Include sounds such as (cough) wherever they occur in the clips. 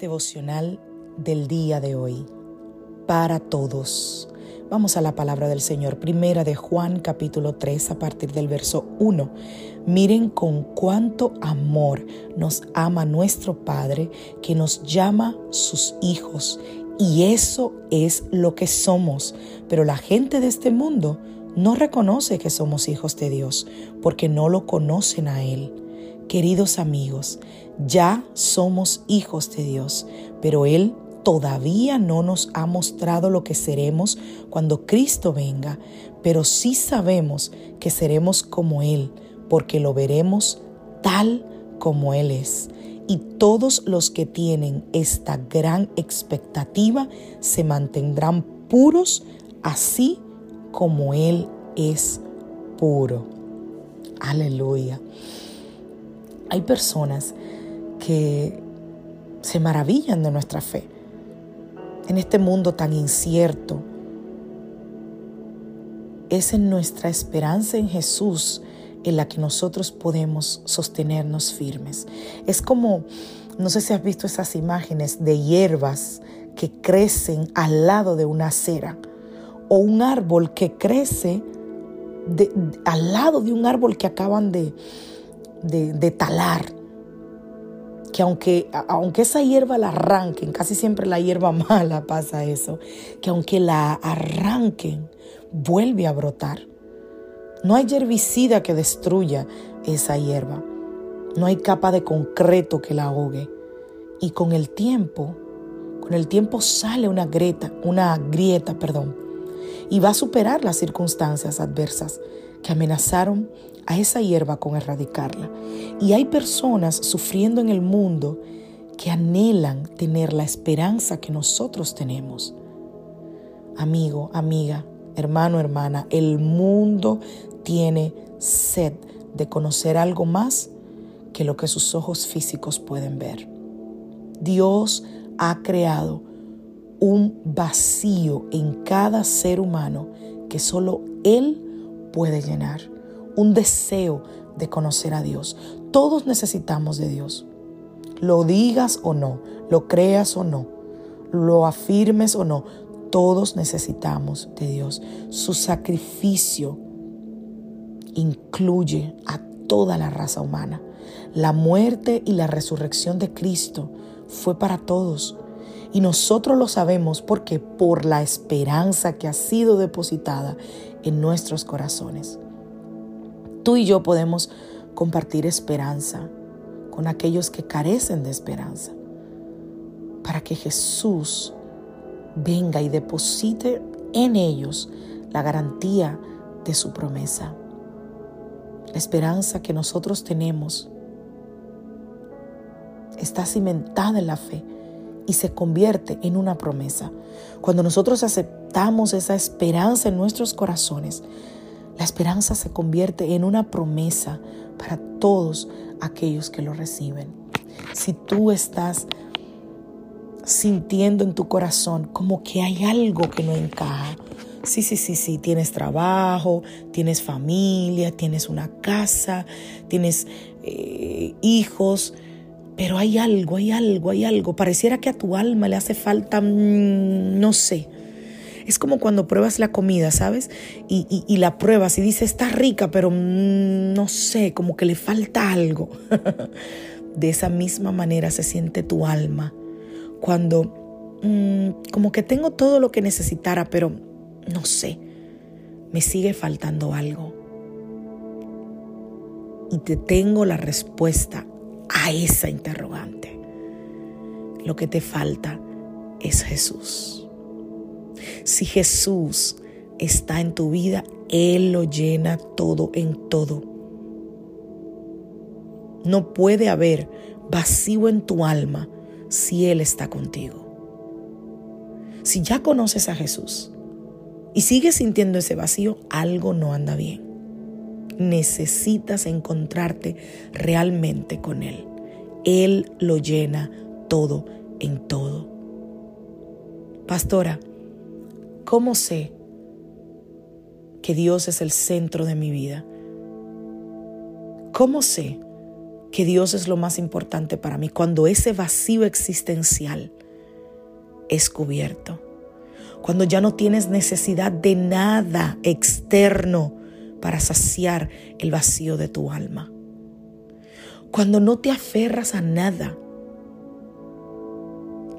Devocional del día de hoy. Para todos. Vamos a la palabra del Señor. Primera de Juan capítulo 3 a partir del verso 1. Miren con cuánto amor nos ama nuestro Padre que nos llama sus hijos. Y eso es lo que somos. Pero la gente de este mundo no reconoce que somos hijos de Dios porque no lo conocen a Él. Queridos amigos, ya somos hijos de Dios, pero Él todavía no nos ha mostrado lo que seremos cuando Cristo venga, pero sí sabemos que seremos como Él, porque lo veremos tal como Él es. Y todos los que tienen esta gran expectativa se mantendrán puros, así como Él es puro. Aleluya. Hay personas que se maravillan de nuestra fe. En este mundo tan incierto, es en nuestra esperanza en Jesús en la que nosotros podemos sostenernos firmes. Es como, no sé si has visto esas imágenes de hierbas que crecen al lado de una acera o un árbol que crece al lado de un árbol que acaban de, de, talar. Que aunque, aunque esa hierba la arranquen, casi siempre la hierba (laughs) mala pasa eso, que aunque la arranquen, vuelve a brotar. No hay herbicida que destruya esa hierba. No hay capa de concreto que la ahogue. Y con el tiempo, con el tiempo sale una grieta, una grieta, perdón, y va a superar las circunstancias adversas que amenazaron a esa hierba con erradicarla. Y hay personas sufriendo en el mundo que anhelan tener la esperanza que nosotros tenemos. Amigo, amiga, hermano, hermana, el mundo tiene sed de conocer algo más que lo que sus ojos físicos pueden ver. Dios ha creado un vacío en cada ser humano que solo Él puede llenar, un deseo de conocer a Dios. Todos necesitamos de Dios. Lo digas o no, lo creas o no, lo afirmes o no, todos necesitamos de Dios. Su sacrificio incluye a toda la raza humana. La muerte y la resurrección de Cristo fue para todos. Y nosotros lo sabemos porque por la esperanza que ha sido depositada en nuestros corazones. Tú y yo podemos compartir esperanza con aquellos que carecen de esperanza, para que Jesús venga y deposite en ellos la garantía de su promesa. La esperanza que nosotros tenemos está cimentada en la fe y se convierte en una promesa. Cuando nosotros aceptamos esa esperanza en nuestros corazones, la esperanza se convierte en una promesa para todos aquellos que lo reciben. Si tú estás sintiendo en tu corazón como que hay algo que no encaja, Sí, sí, sí, sí, tienes trabajo, tienes familia, tienes una casa, tienes eh, hijos, pero hay algo, hay algo, hay algo. Pareciera que a tu alma le hace falta, mm, no sé. Es como cuando pruebas la comida, ¿sabes? Y, la pruebas y dices, está rica, pero mm, no sé, como que le falta algo. (laughs) De esa misma manera se siente tu alma cuando mm, como que tengo todo lo que necesitara, pero no sé, me sigue faltando algo. Y te tengo la respuesta a esa interrogante. Lo que te falta es Jesús. Si Jesús está en tu vida, Él lo llena todo en todo. No puede haber vacío en tu alma si Él está contigo. Si ya conoces a Jesús y sigues sintiendo ese vacío, algo no anda bien. Necesitas encontrarte realmente con Él. Él lo llena todo en todo. Pastora, ¿cómo sé que Dios es el centro de mi vida? ¿Cómo sé que Dios es lo más importante para mí cuando ese vacío existencial es cubierto? Cuando ya no tienes necesidad de nada externo para saciar el vacío de tu alma. Cuando no te aferras a nada,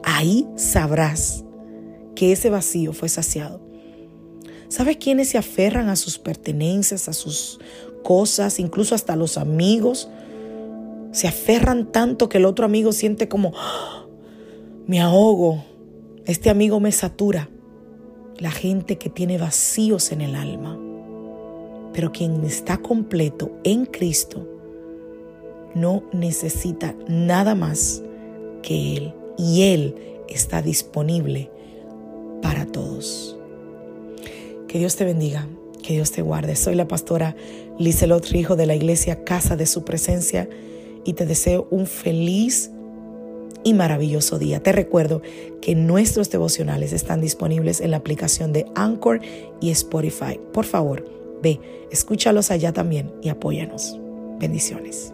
ahí sabrás que ese vacío fue saciado. ¿Sabes quiénes se aferran a sus pertenencias, a sus cosas, incluso hasta los amigos? Se aferran tanto que el otro amigo siente como, ¡Ah! me ahogo, este amigo me satura. La gente que tiene vacíos en el alma. Pero quien está completo en Cristo no necesita nada más que Él. Y Él está disponible para todos. Que Dios te bendiga, que Dios te guarde. Soy la pastora Lizelot Rijo de la iglesia Casa de Su Presencia y te deseo un feliz y maravilloso día. Te recuerdo que nuestros devocionales están disponibles en la aplicación de Anchor y Spotify. Por favor, ve, escúchalos allá también y apóyanos. Bendiciones.